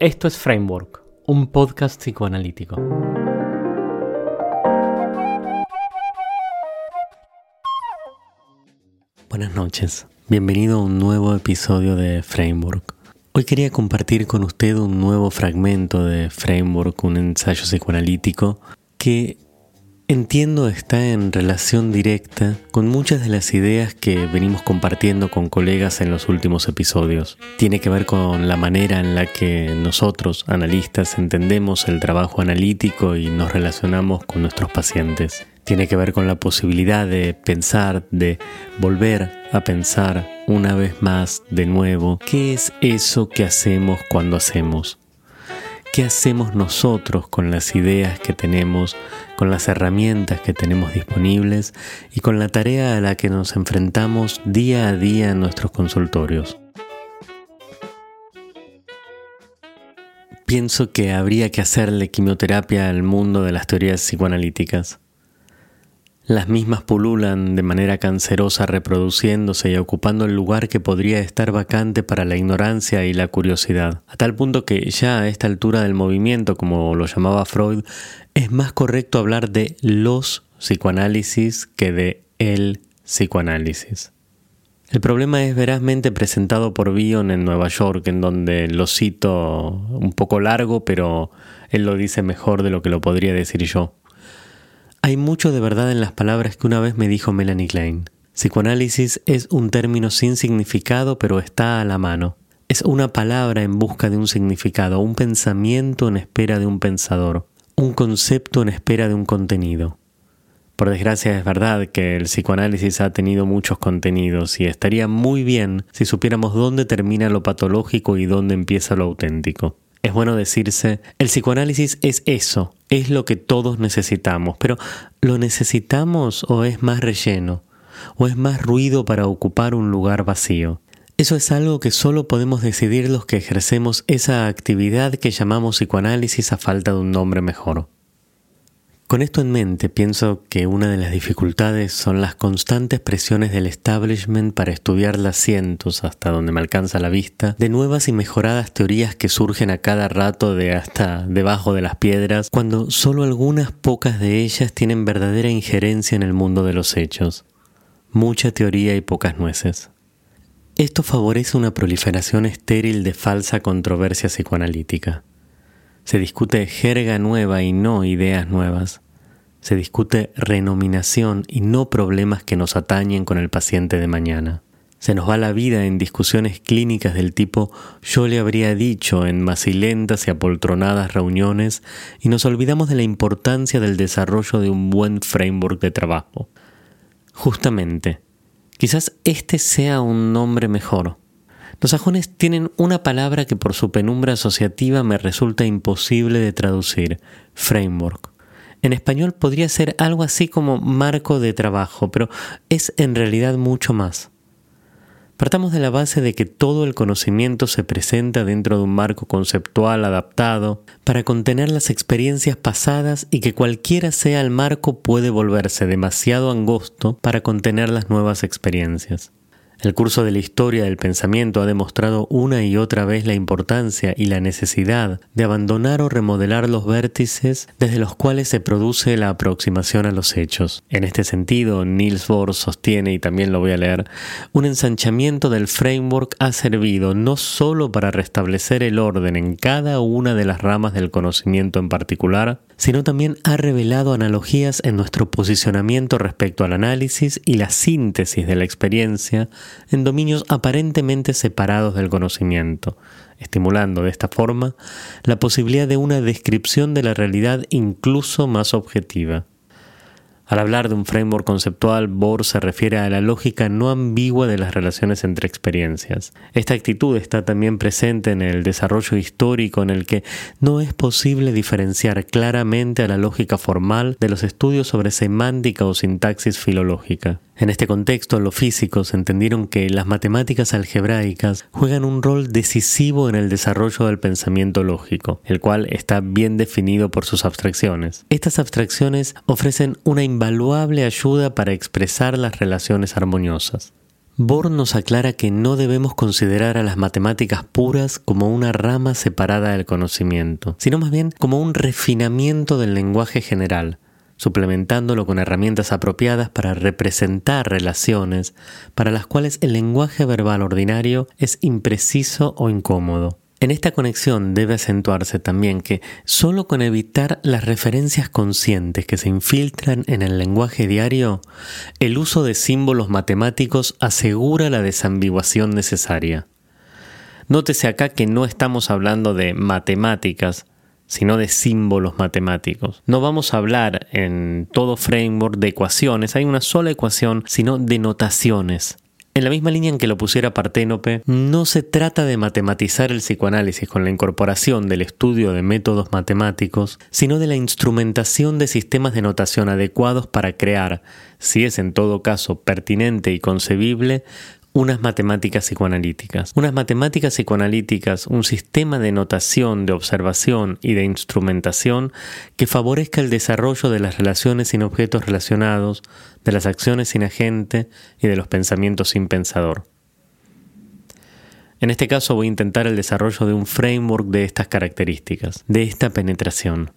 Esto es Framework, un podcast psicoanalítico. Buenas noches, bienvenido a un nuevo episodio de Framework. Hoy quería compartir con usted un nuevo fragmento de Framework, un ensayo psicoanalítico que Entiendo está en relación directa con muchas de las ideas que venimos compartiendo con colegas en los últimos episodios. Tiene que ver con la manera en la que nosotros, analistas, entendemos el trabajo analítico y nos relacionamos con nuestros pacientes. Tiene que ver con la posibilidad de pensar, de volver a pensar una vez más de nuevo, ¿qué es eso que hacemos cuando hacemos? ¿Qué hacemos nosotros con las ideas que tenemos, con las herramientas que tenemos disponibles y con la tarea a la que nos enfrentamos día a día en nuestros consultorios? Pienso que habría que hacerle quimioterapia al mundo de las teorías psicoanalíticas. Las mismas pululan de manera cancerosa reproduciéndose y ocupando el lugar que podría estar vacante para la ignorancia y la curiosidad, a tal punto que ya a esta altura del movimiento, como lo llamaba Freud, es más correcto hablar de los psicoanálisis que de el psicoanálisis. El problema es verazmente presentado por Bion en Nueva York, en donde lo cito un poco largo, pero él lo dice mejor de lo que lo podría decir yo. Hay mucho de verdad en las palabras que una vez me dijo Melanie Klein. Psicoanálisis es un término sin significado, pero está a la mano. Es una palabra en busca de un significado, un pensamiento en espera de un pensador, un concepto en espera de un contenido. Por desgracia es verdad que el psicoanálisis ha tenido muchos contenidos y estaría muy bien si supiéramos dónde termina lo patológico y dónde empieza lo auténtico. Es bueno decirse, el psicoanálisis es eso, es lo que todos necesitamos, pero ¿lo necesitamos o es más relleno? ¿O es más ruido para ocupar un lugar vacío? Eso es algo que solo podemos decidir los que ejercemos esa actividad que llamamos psicoanálisis a falta de un nombre mejor. Con esto en mente, pienso que una de las dificultades son las constantes presiones del establishment para estudiar las cientos, hasta donde me alcanza la vista, de nuevas y mejoradas teorías que surgen a cada rato de hasta debajo de las piedras, cuando solo algunas pocas de ellas tienen verdadera injerencia en el mundo de los hechos. Mucha teoría y pocas nueces. Esto favorece una proliferación estéril de falsa controversia psicoanalítica. Se discute jerga nueva y no ideas nuevas. Se discute renominación y no problemas que nos atañen con el paciente de mañana. Se nos va la vida en discusiones clínicas del tipo yo le habría dicho en macilentas y apoltronadas reuniones y nos olvidamos de la importancia del desarrollo de un buen framework de trabajo. Justamente, quizás este sea un nombre mejor, los sajones tienen una palabra que por su penumbra asociativa me resulta imposible de traducir, framework. En español podría ser algo así como marco de trabajo, pero es en realidad mucho más. Partamos de la base de que todo el conocimiento se presenta dentro de un marco conceptual adaptado para contener las experiencias pasadas y que cualquiera sea el marco puede volverse demasiado angosto para contener las nuevas experiencias. El curso de la historia del pensamiento ha demostrado una y otra vez la importancia y la necesidad de abandonar o remodelar los vértices desde los cuales se produce la aproximación a los hechos. En este sentido, Niels Bohr sostiene, y también lo voy a leer, un ensanchamiento del framework ha servido no sólo para restablecer el orden en cada una de las ramas del conocimiento en particular, sino también ha revelado analogías en nuestro posicionamiento respecto al análisis y la síntesis de la experiencia en dominios aparentemente separados del conocimiento, estimulando de esta forma la posibilidad de una descripción de la realidad incluso más objetiva. Al hablar de un framework conceptual, Bohr se refiere a la lógica no ambigua de las relaciones entre experiencias. Esta actitud está también presente en el desarrollo histórico en el que no es posible diferenciar claramente a la lógica formal de los estudios sobre semántica o sintaxis filológica. En este contexto, los físicos entendieron que las matemáticas algebraicas juegan un rol decisivo en el desarrollo del pensamiento lógico, el cual está bien definido por sus abstracciones. Estas abstracciones ofrecen una invaluable ayuda para expresar las relaciones armoniosas. Bohr nos aclara que no debemos considerar a las matemáticas puras como una rama separada del conocimiento, sino más bien como un refinamiento del lenguaje general, suplementándolo con herramientas apropiadas para representar relaciones para las cuales el lenguaje verbal ordinario es impreciso o incómodo. En esta conexión debe acentuarse también que solo con evitar las referencias conscientes que se infiltran en el lenguaje diario, el uso de símbolos matemáticos asegura la desambiguación necesaria. Nótese acá que no estamos hablando de matemáticas, sino de símbolos matemáticos. No vamos a hablar en todo framework de ecuaciones, hay una sola ecuación, sino de notaciones. En la misma línea en que lo pusiera Parténope, no se trata de matematizar el psicoanálisis con la incorporación del estudio de métodos matemáticos, sino de la instrumentación de sistemas de notación adecuados para crear, si es en todo caso pertinente y concebible, unas matemáticas psicoanalíticas. Unas matemáticas psicoanalíticas, un sistema de notación, de observación y de instrumentación que favorezca el desarrollo de las relaciones sin objetos relacionados, de las acciones sin agente y de los pensamientos sin pensador. En este caso voy a intentar el desarrollo de un framework de estas características, de esta penetración.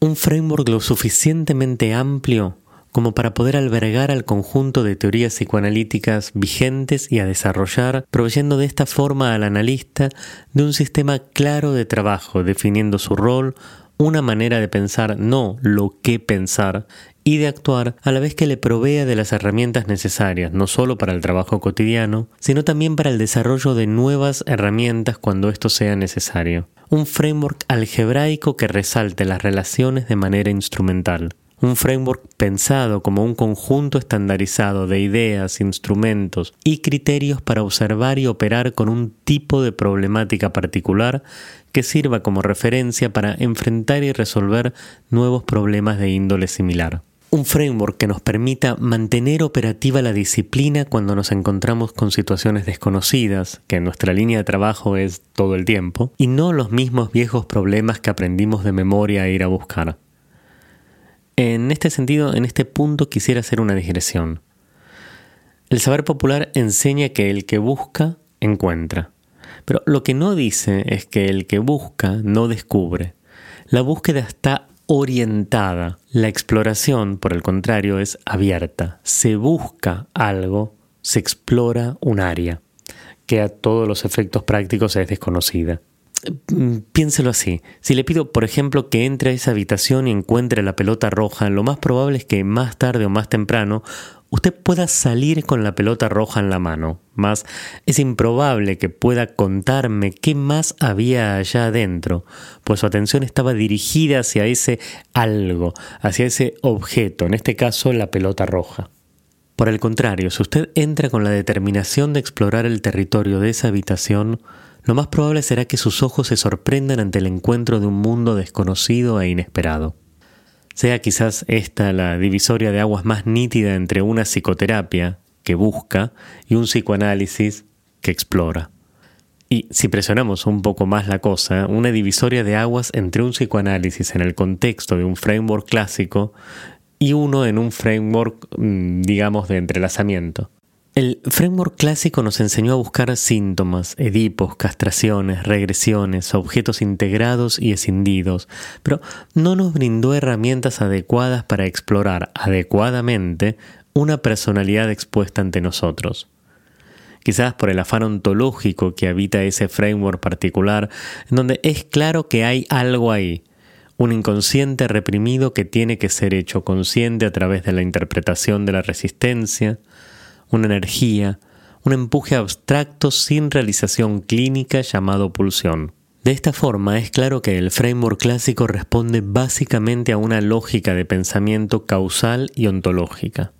Un framework lo suficientemente amplio como para poder albergar al conjunto de teorías psicoanalíticas vigentes y a desarrollar, proveyendo de esta forma al analista de un sistema claro de trabajo, definiendo su rol, una manera de pensar, no lo que pensar, y de actuar a la vez que le provea de las herramientas necesarias, no solo para el trabajo cotidiano, sino también para el desarrollo de nuevas herramientas cuando esto sea necesario. Un framework algebraico que resalte las relaciones de manera instrumental un framework pensado como un conjunto estandarizado de ideas, instrumentos y criterios para observar y operar con un tipo de problemática particular que sirva como referencia para enfrentar y resolver nuevos problemas de índole similar. Un framework que nos permita mantener operativa la disciplina cuando nos encontramos con situaciones desconocidas, que en nuestra línea de trabajo es todo el tiempo, y no los mismos viejos problemas que aprendimos de memoria a ir a buscar. En este sentido, en este punto quisiera hacer una digresión. El saber popular enseña que el que busca, encuentra. Pero lo que no dice es que el que busca no descubre. La búsqueda está orientada. La exploración, por el contrario, es abierta. Se busca algo, se explora un área, que a todos los efectos prácticos es desconocida. Piénselo así. Si le pido, por ejemplo, que entre a esa habitación y encuentre la pelota roja, lo más probable es que más tarde o más temprano usted pueda salir con la pelota roja en la mano. Más es improbable que pueda contarme qué más había allá adentro, pues su atención estaba dirigida hacia ese algo, hacia ese objeto, en este caso la pelota roja. Por el contrario, si usted entra con la determinación de explorar el territorio de esa habitación, lo más probable será que sus ojos se sorprendan ante el encuentro de un mundo desconocido e inesperado. Sea quizás esta la divisoria de aguas más nítida entre una psicoterapia que busca y un psicoanálisis que explora. Y si presionamos un poco más la cosa, una divisoria de aguas entre un psicoanálisis en el contexto de un framework clásico y uno en un framework, mm, digamos, de entrelazamiento. El framework clásico nos enseñó a buscar síntomas, edipos, castraciones, regresiones, objetos integrados y escindidos, pero no nos brindó herramientas adecuadas para explorar adecuadamente una personalidad expuesta ante nosotros. Quizás por el afán ontológico que habita ese framework particular, en donde es claro que hay algo ahí, un inconsciente reprimido que tiene que ser hecho consciente a través de la interpretación de la resistencia, una energía, un empuje abstracto sin realización clínica llamado pulsión. De esta forma es claro que el framework clásico responde básicamente a una lógica de pensamiento causal y ontológica.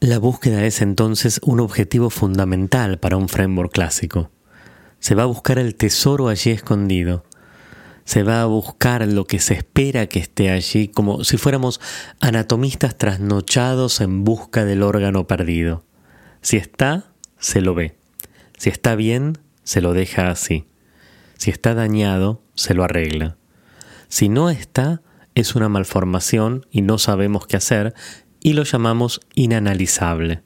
La búsqueda es entonces un objetivo fundamental para un framework clásico. Se va a buscar el tesoro allí escondido. Se va a buscar lo que se espera que esté allí, como si fuéramos anatomistas trasnochados en busca del órgano perdido. Si está, se lo ve. Si está bien, se lo deja así. Si está dañado, se lo arregla. Si no está, es una malformación y no sabemos qué hacer y lo llamamos inanalizable.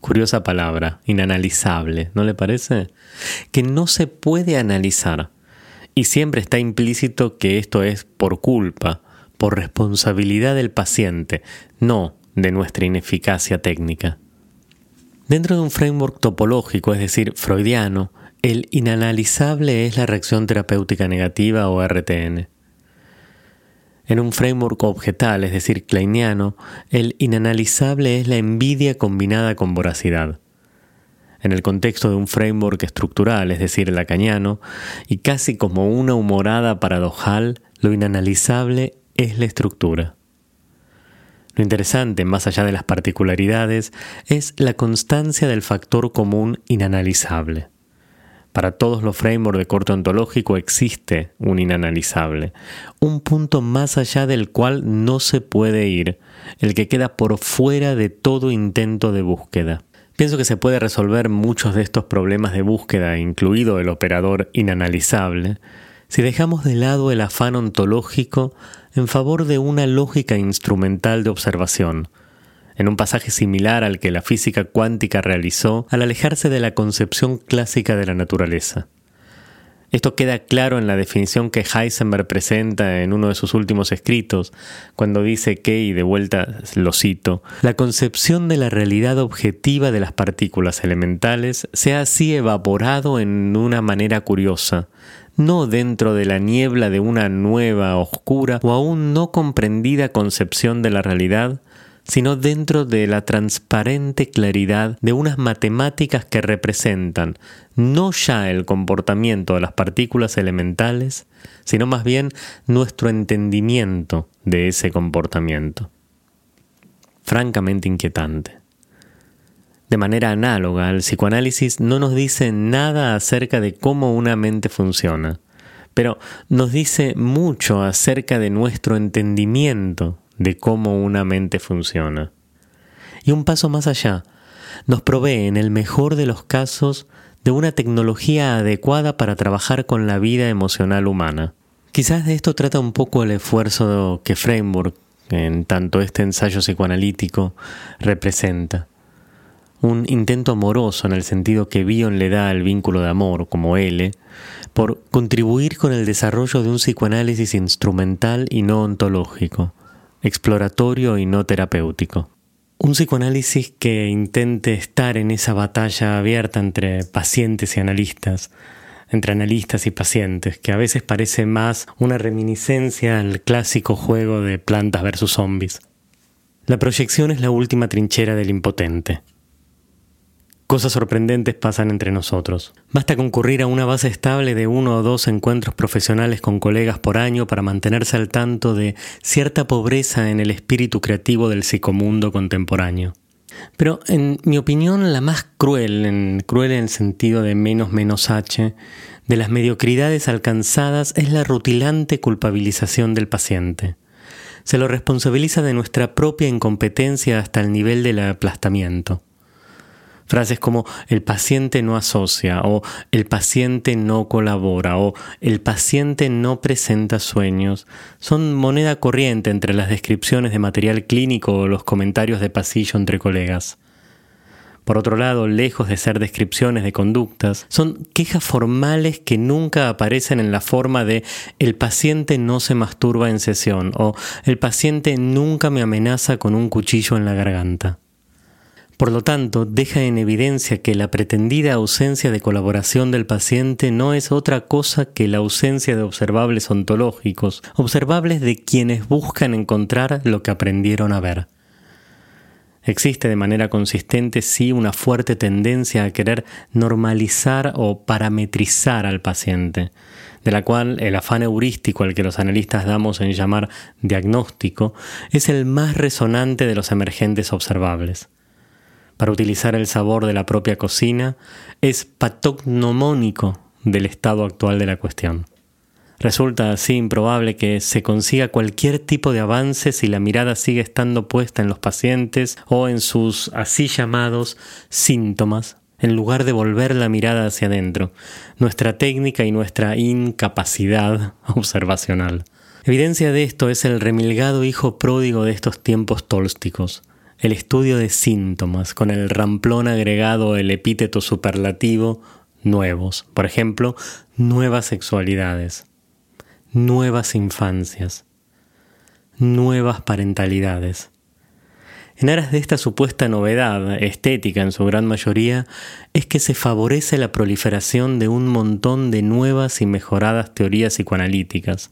Curiosa palabra, inanalizable, ¿no le parece? Que no se puede analizar. Y siempre está implícito que esto es por culpa, por responsabilidad del paciente, no de nuestra ineficacia técnica. Dentro de un framework topológico, es decir, freudiano, el inanalizable es la reacción terapéutica negativa o RTN. En un framework objetal, es decir, kleiniano, el inanalizable es la envidia combinada con voracidad. En el contexto de un framework estructural, es decir, lacaniano, y casi como una humorada paradojal, lo inanalizable es la estructura. Lo interesante, más allá de las particularidades, es la constancia del factor común inanalizable. Para todos los frameworks de corte ontológico existe un inanalizable, un punto más allá del cual no se puede ir, el que queda por fuera de todo intento de búsqueda. Pienso que se puede resolver muchos de estos problemas de búsqueda, incluido el operador inanalizable, si dejamos de lado el afán ontológico en favor de una lógica instrumental de observación, en un pasaje similar al que la física cuántica realizó al alejarse de la concepción clásica de la naturaleza. Esto queda claro en la definición que Heisenberg presenta en uno de sus últimos escritos, cuando dice que, y de vuelta lo cito, la concepción de la realidad objetiva de las partículas elementales se ha así evaporado en una manera curiosa, no dentro de la niebla de una nueva, oscura o aún no comprendida concepción de la realidad, sino dentro de la transparente claridad de unas matemáticas que representan no ya el comportamiento de las partículas elementales, sino más bien nuestro entendimiento de ese comportamiento. Francamente inquietante. De manera análoga, el psicoanálisis no nos dice nada acerca de cómo una mente funciona, pero nos dice mucho acerca de nuestro entendimiento de cómo una mente funciona. Y un paso más allá, nos provee en el mejor de los casos de una tecnología adecuada para trabajar con la vida emocional humana. Quizás de esto trata un poco el esfuerzo que Framework, en tanto este ensayo psicoanalítico, representa. Un intento amoroso en el sentido que Bion le da al vínculo de amor, como L, por contribuir con el desarrollo de un psicoanálisis instrumental y no ontológico, exploratorio y no terapéutico. Un psicoanálisis que intente estar en esa batalla abierta entre pacientes y analistas, entre analistas y pacientes, que a veces parece más una reminiscencia al clásico juego de plantas versus zombies. La proyección es la última trinchera del impotente. Cosas sorprendentes pasan entre nosotros. Basta concurrir a una base estable de uno o dos encuentros profesionales con colegas por año para mantenerse al tanto de cierta pobreza en el espíritu creativo del psicomundo contemporáneo. Pero en mi opinión la más cruel, en, cruel en el sentido de menos menos H, de las mediocridades alcanzadas es la rutilante culpabilización del paciente. Se lo responsabiliza de nuestra propia incompetencia hasta el nivel del aplastamiento. Frases como el paciente no asocia o el paciente no colabora o el paciente no presenta sueños son moneda corriente entre las descripciones de material clínico o los comentarios de pasillo entre colegas. Por otro lado, lejos de ser descripciones de conductas, son quejas formales que nunca aparecen en la forma de el paciente no se masturba en sesión o el paciente nunca me amenaza con un cuchillo en la garganta. Por lo tanto, deja en evidencia que la pretendida ausencia de colaboración del paciente no es otra cosa que la ausencia de observables ontológicos, observables de quienes buscan encontrar lo que aprendieron a ver. Existe de manera consistente sí una fuerte tendencia a querer normalizar o parametrizar al paciente, de la cual el afán heurístico al que los analistas damos en llamar diagnóstico es el más resonante de los emergentes observables para utilizar el sabor de la propia cocina, es patognomónico del estado actual de la cuestión. Resulta así improbable que se consiga cualquier tipo de avance si la mirada sigue estando puesta en los pacientes o en sus así llamados síntomas, en lugar de volver la mirada hacia adentro, nuestra técnica y nuestra incapacidad observacional. Evidencia de esto es el remilgado hijo pródigo de estos tiempos tólsticos, el estudio de síntomas, con el ramplón agregado el epíteto superlativo nuevos. Por ejemplo, nuevas sexualidades, nuevas infancias, nuevas parentalidades. En aras de esta supuesta novedad, estética en su gran mayoría, es que se favorece la proliferación de un montón de nuevas y mejoradas teorías psicoanalíticas,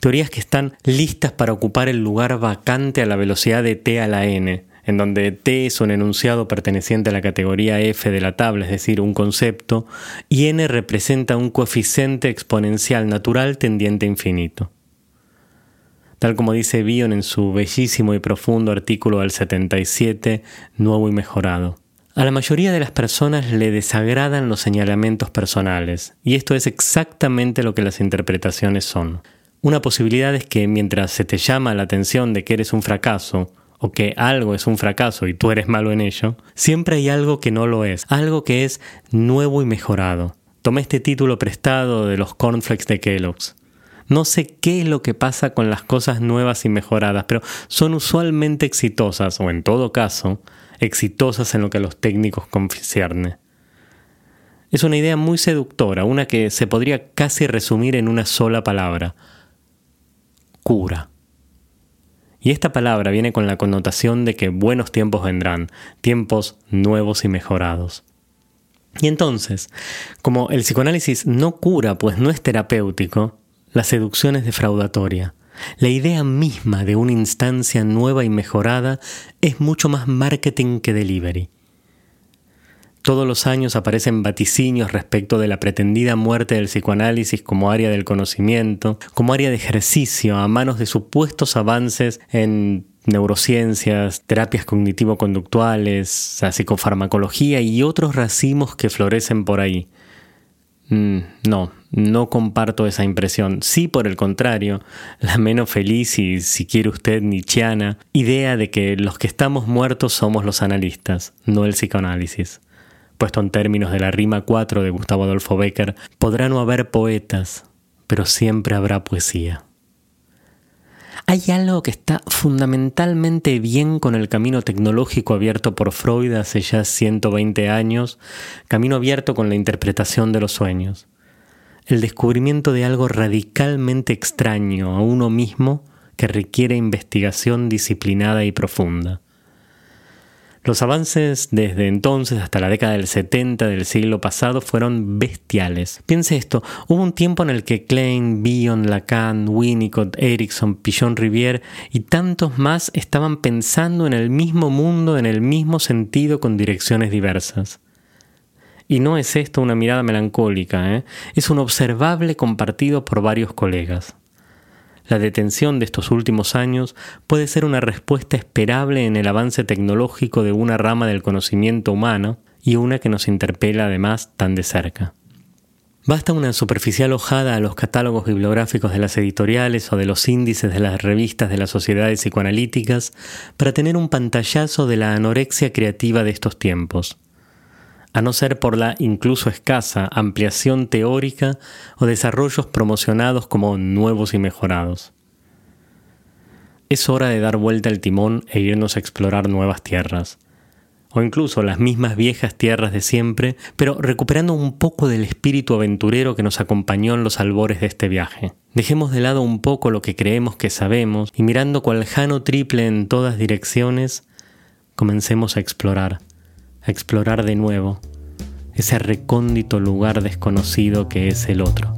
teorías que están listas para ocupar el lugar vacante a la velocidad de t a la n, en donde T es un enunciado perteneciente a la categoría F de la tabla, es decir, un concepto, y N representa un coeficiente exponencial natural tendiente a infinito tal como dice Bion en su bellísimo y profundo artículo al 77, nuevo y mejorado. A la mayoría de las personas le desagradan los señalamientos personales, y esto es exactamente lo que las interpretaciones son. Una posibilidad es que mientras se te llama la atención de que eres un fracaso, o que algo es un fracaso y tú eres malo en ello, siempre hay algo que no lo es, algo que es nuevo y mejorado. Tomé este título prestado de los cornflakes de Kellogg's. No sé qué es lo que pasa con las cosas nuevas y mejoradas, pero son usualmente exitosas, o en todo caso, exitosas en lo que a los técnicos concierne. Es una idea muy seductora, una que se podría casi resumir en una sola palabra. Cura. Y esta palabra viene con la connotación de que buenos tiempos vendrán, tiempos nuevos y mejorados. Y entonces, como el psicoanálisis no cura, pues no es terapéutico, la seducción es defraudatoria. La idea misma de una instancia nueva y mejorada es mucho más marketing que delivery. Todos los años aparecen vaticinios respecto de la pretendida muerte del psicoanálisis como área del conocimiento, como área de ejercicio a manos de supuestos avances en neurociencias, terapias cognitivo-conductuales, psicofarmacología y otros racimos que florecen por ahí. Mm, no, no comparto esa impresión. Sí, por el contrario, la menos feliz y, si quiere usted, nichiana, idea de que los que estamos muertos somos los analistas, no el psicoanálisis. Puesto en términos de la rima 4 de Gustavo Adolfo Becker, podrá no haber poetas, pero siempre habrá poesía. Hay algo que está fundamentalmente bien con el camino tecnológico abierto por Freud hace ya 120 años, camino abierto con la interpretación de los sueños. El descubrimiento de algo radicalmente extraño a uno mismo que requiere investigación disciplinada y profunda. Los avances desde entonces hasta la década del 70 del siglo pasado fueron bestiales. Piense esto, hubo un tiempo en el que Klein, Bion, Lacan, Winnicott, Erickson, Pichon Rivière y tantos más estaban pensando en el mismo mundo, en el mismo sentido, con direcciones diversas. Y no es esto una mirada melancólica, ¿eh? es un observable compartido por varios colegas. La detención de estos últimos años puede ser una respuesta esperable en el avance tecnológico de una rama del conocimiento humano y una que nos interpela además tan de cerca. Basta una superficial hojada a los catálogos bibliográficos de las editoriales o de los índices de las revistas de las sociedades psicoanalíticas para tener un pantallazo de la anorexia creativa de estos tiempos a no ser por la incluso escasa ampliación teórica o desarrollos promocionados como nuevos y mejorados. Es hora de dar vuelta al timón e irnos a explorar nuevas tierras, o incluso las mismas viejas tierras de siempre, pero recuperando un poco del espíritu aventurero que nos acompañó en los albores de este viaje. Dejemos de lado un poco lo que creemos que sabemos y mirando cual jano triple en todas direcciones, comencemos a explorar explorar de nuevo ese recóndito lugar desconocido que es el otro.